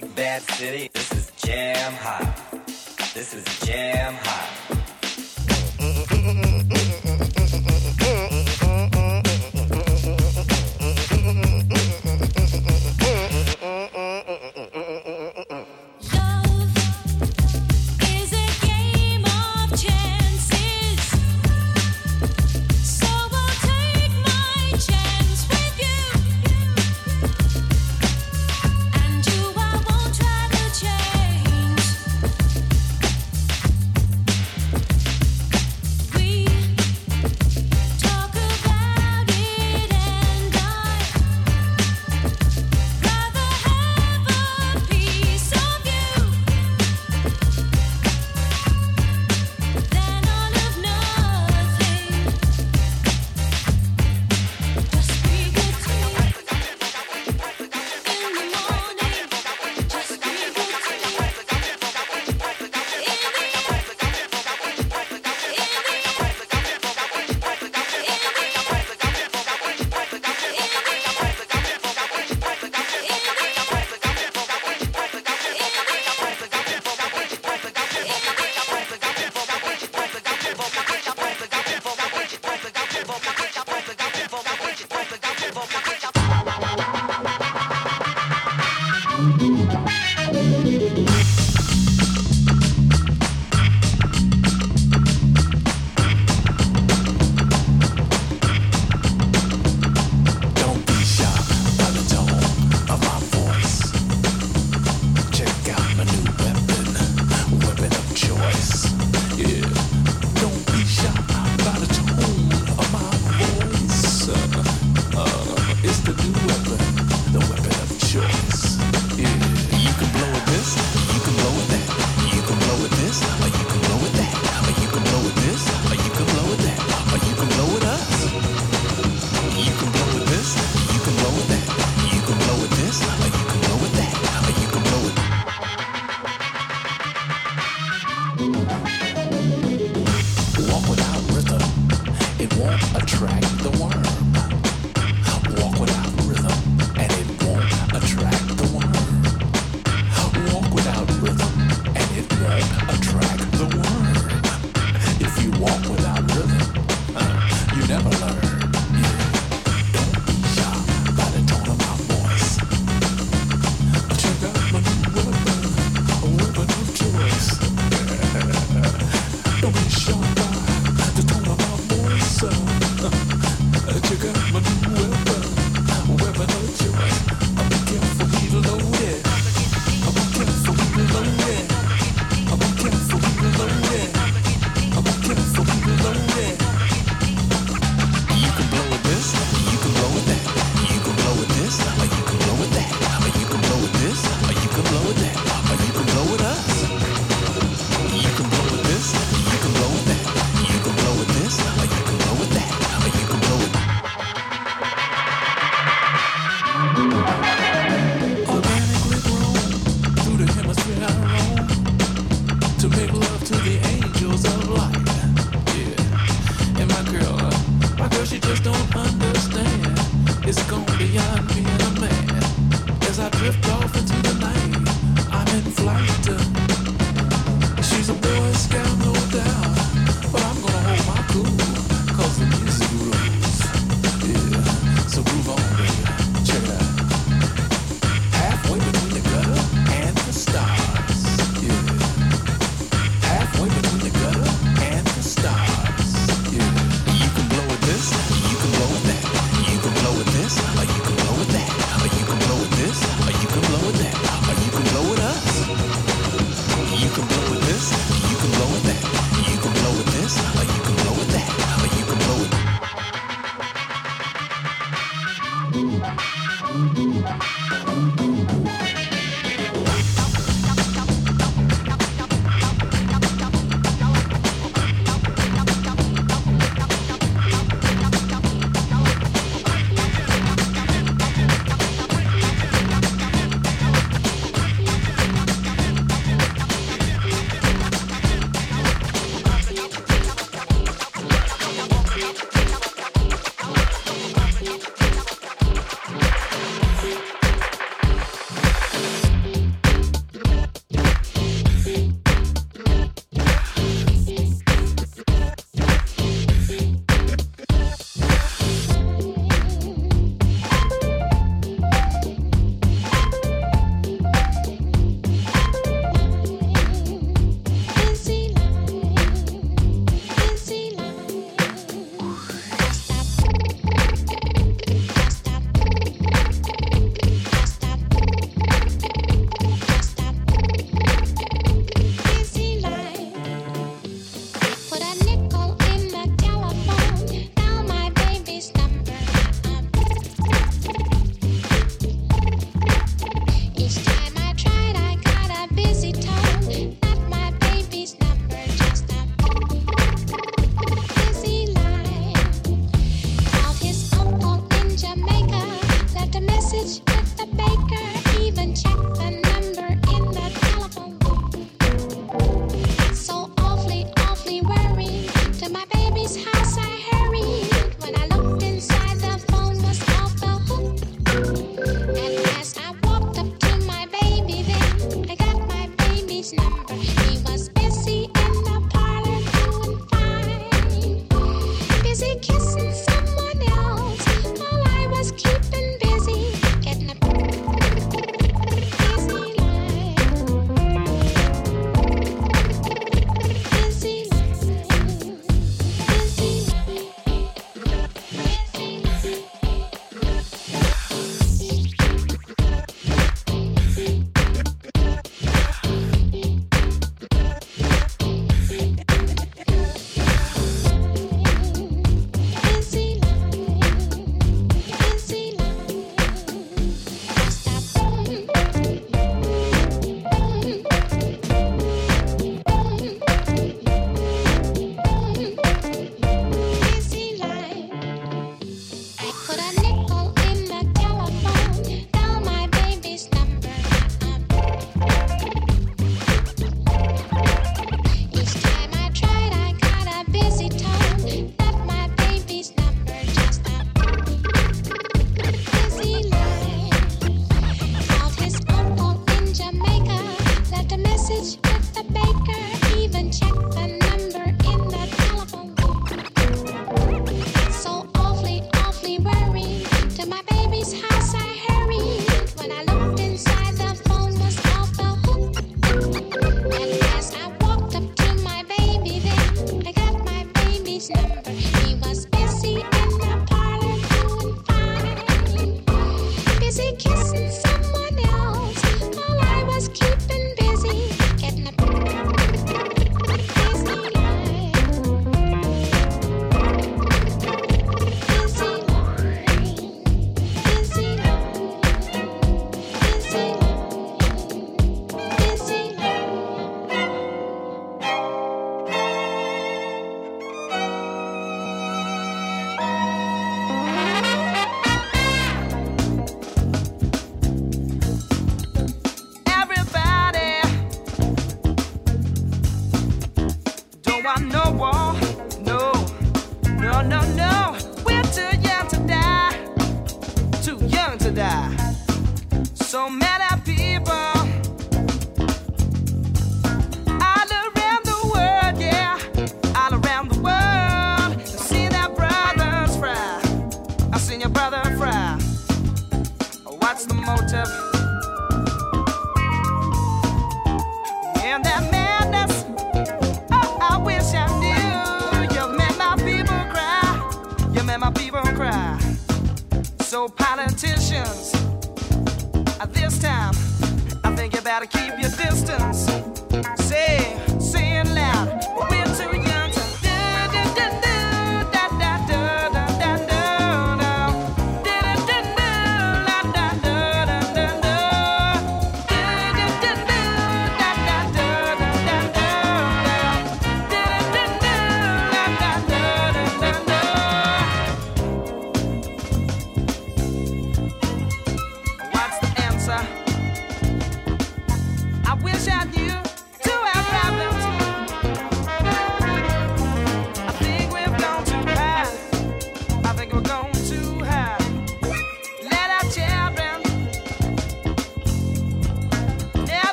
big bad city.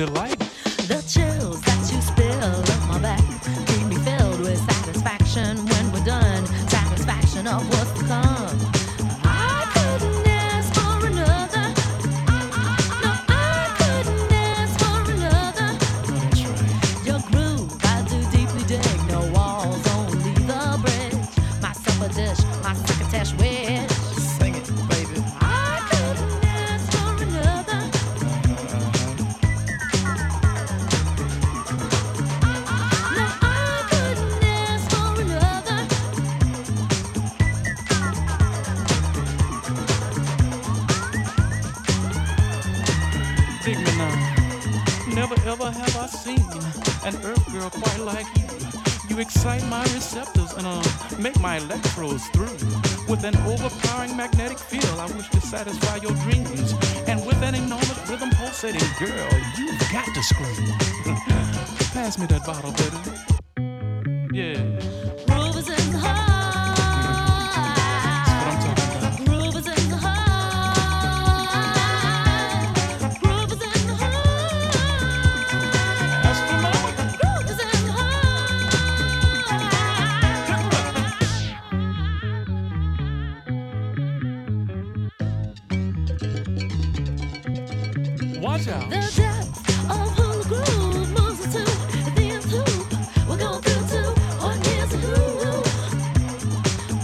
delight. The depth of whole moves multitude, the enthousiasm we're going through two one years.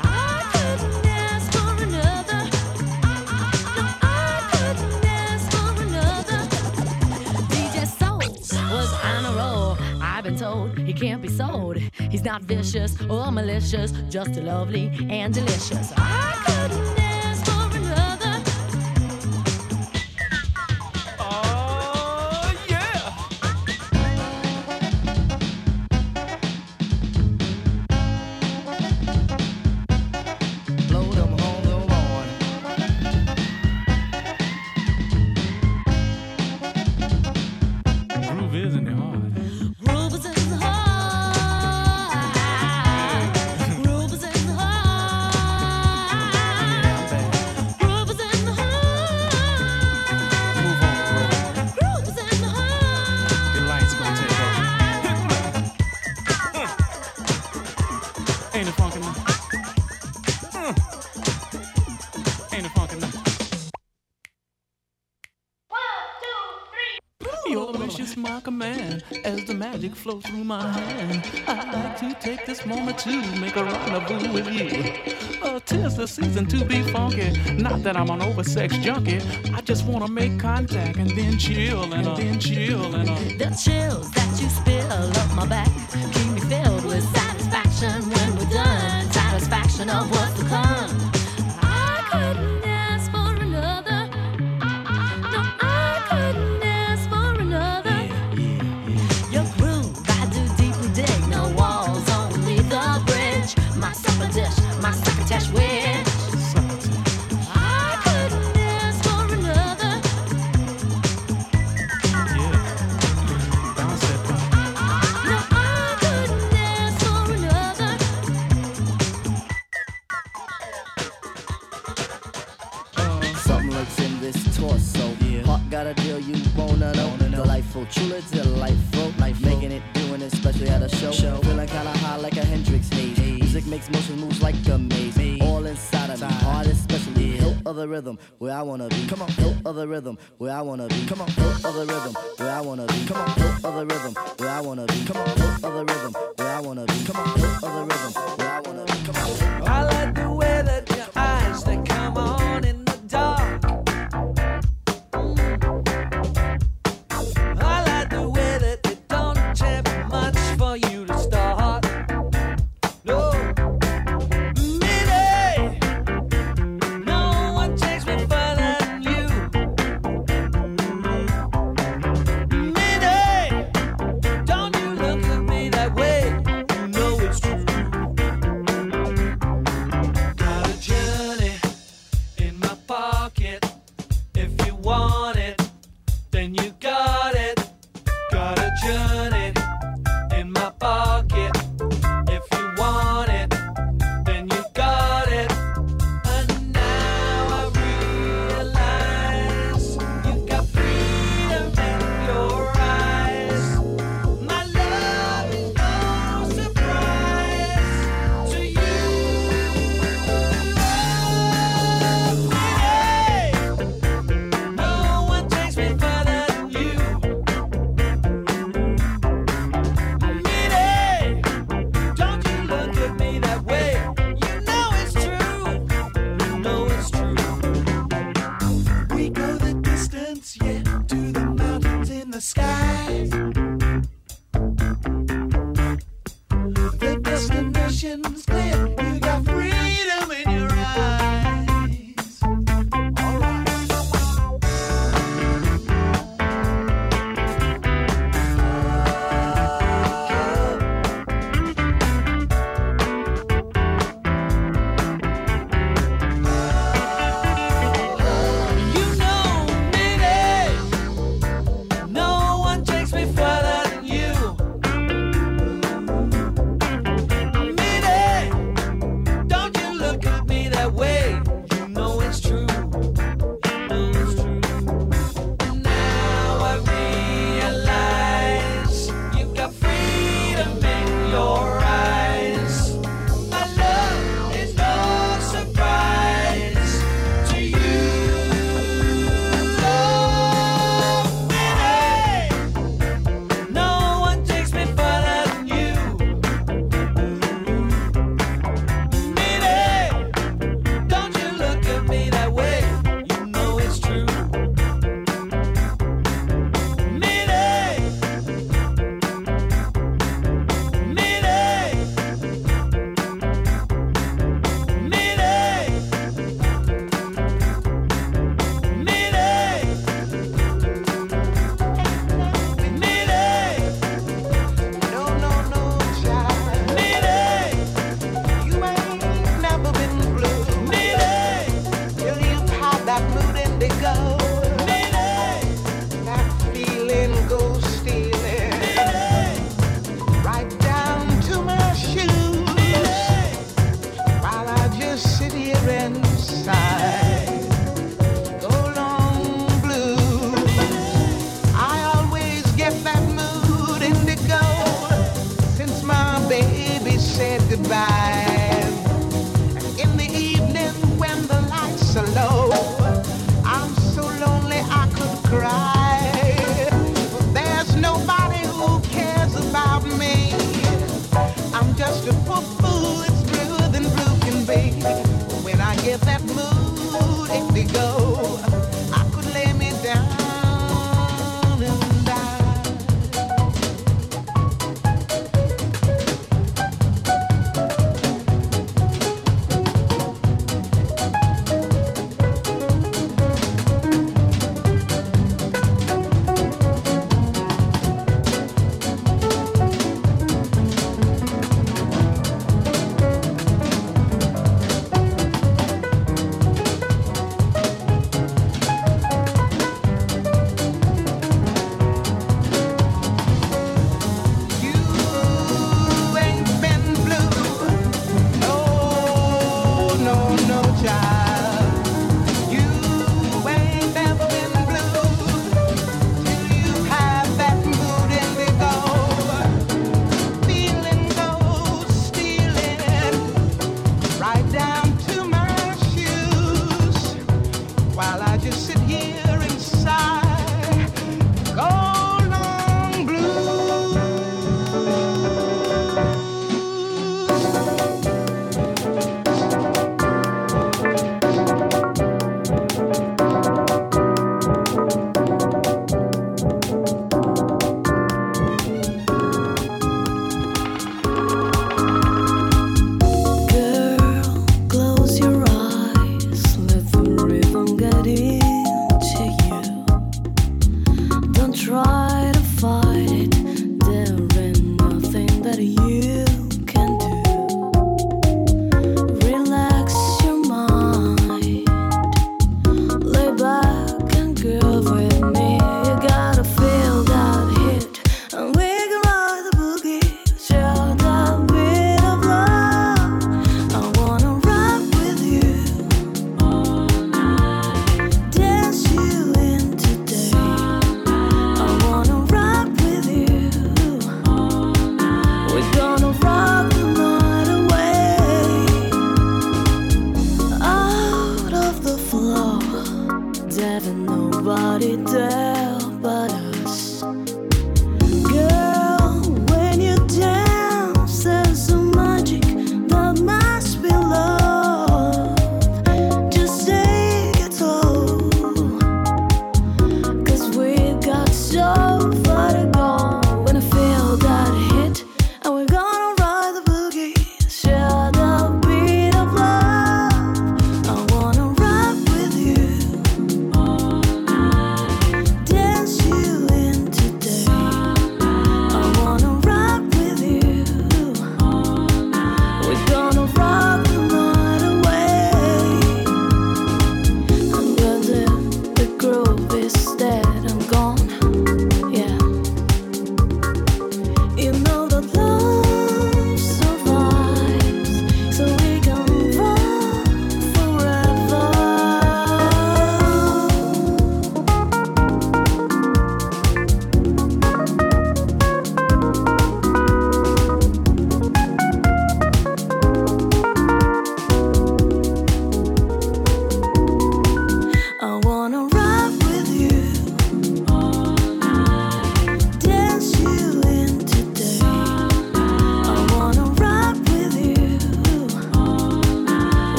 I couldn't ask for another. No, I couldn't ask for another. DJ Soul was on a roll. I've been told he can't be sold. He's not vicious or malicious, just lovely and delicious. magic flow through my hand. I'd like to take this moment to make a rendezvous with you. Uh, tis the season to be funky. Not that I'm an oversex junkie. I just wanna make contact and then chill and, and then chill and uh. The chills that you spill up my back keep me filled with satisfaction when we're done. Satisfaction of what's to come.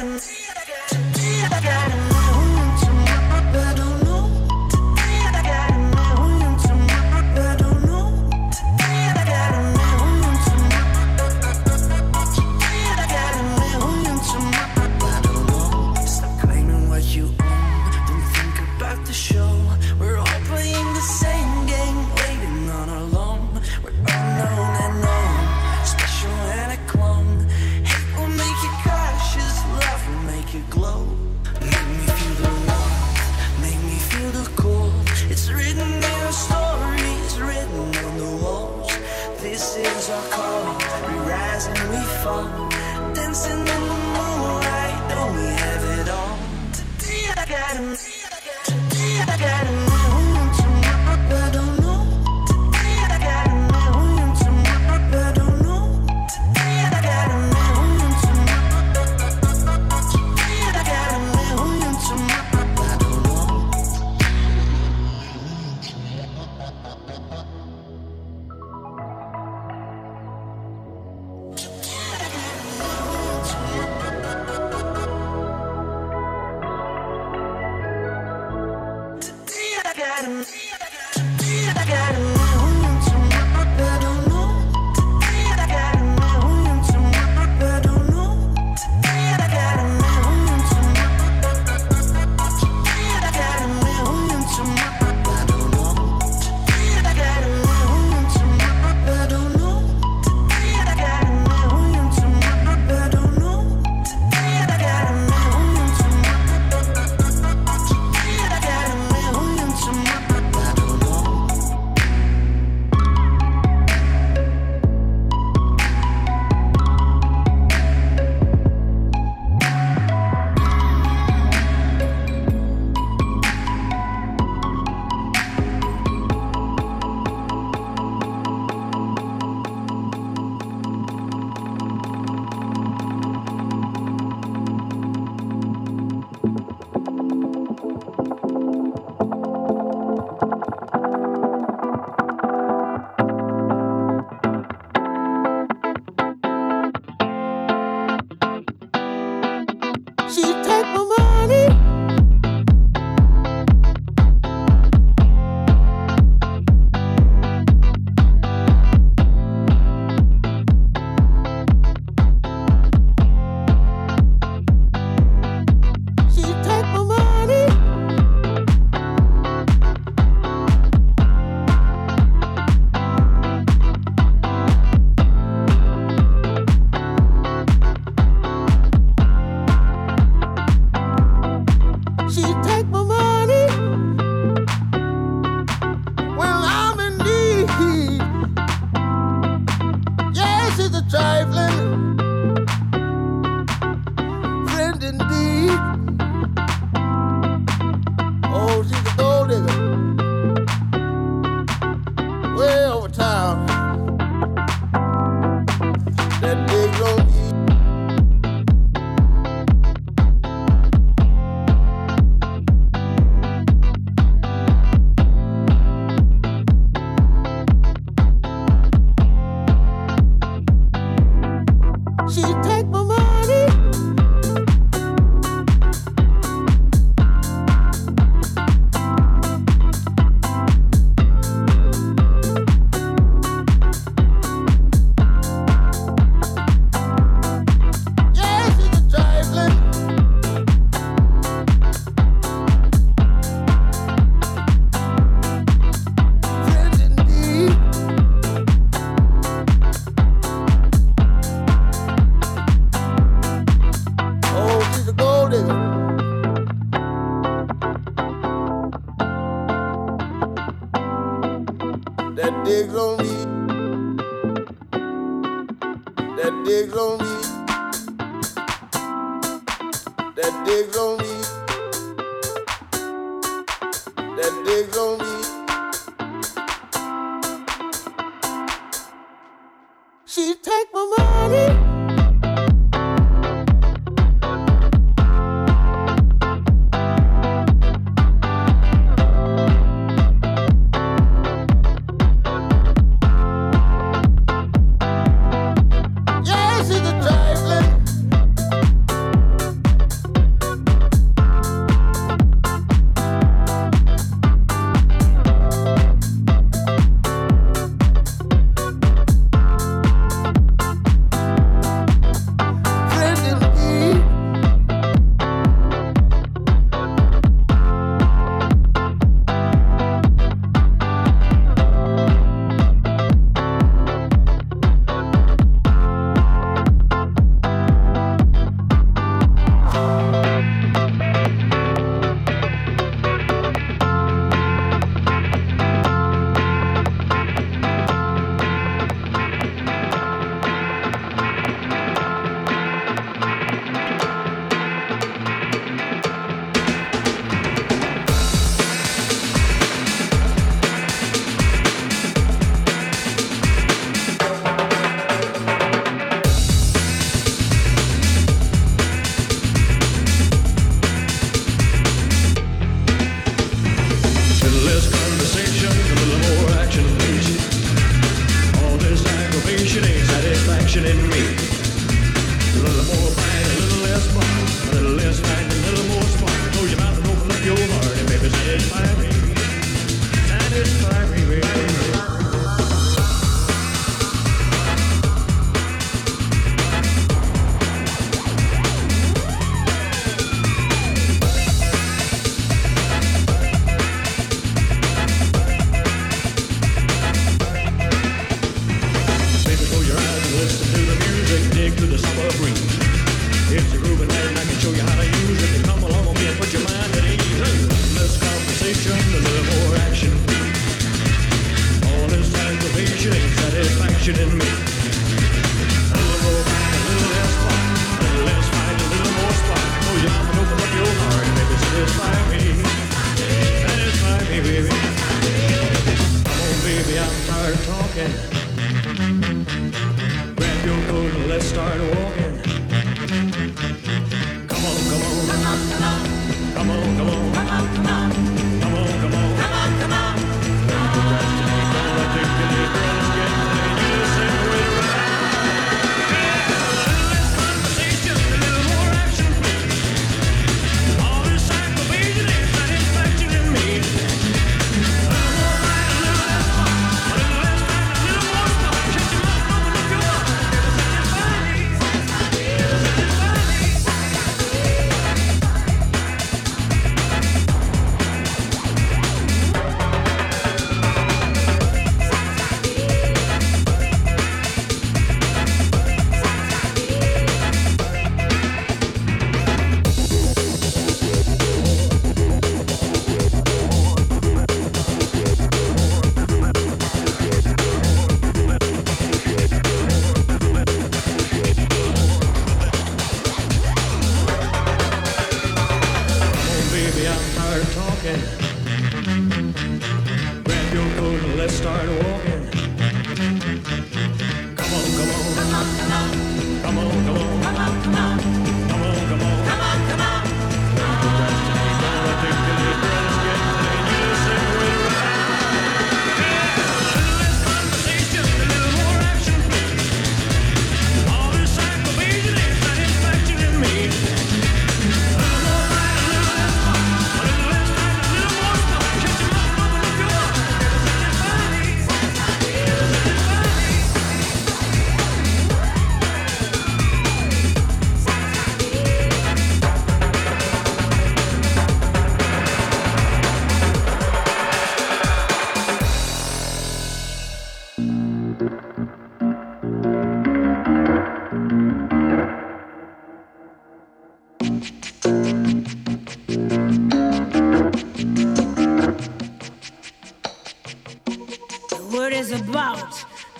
some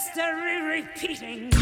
history repeating.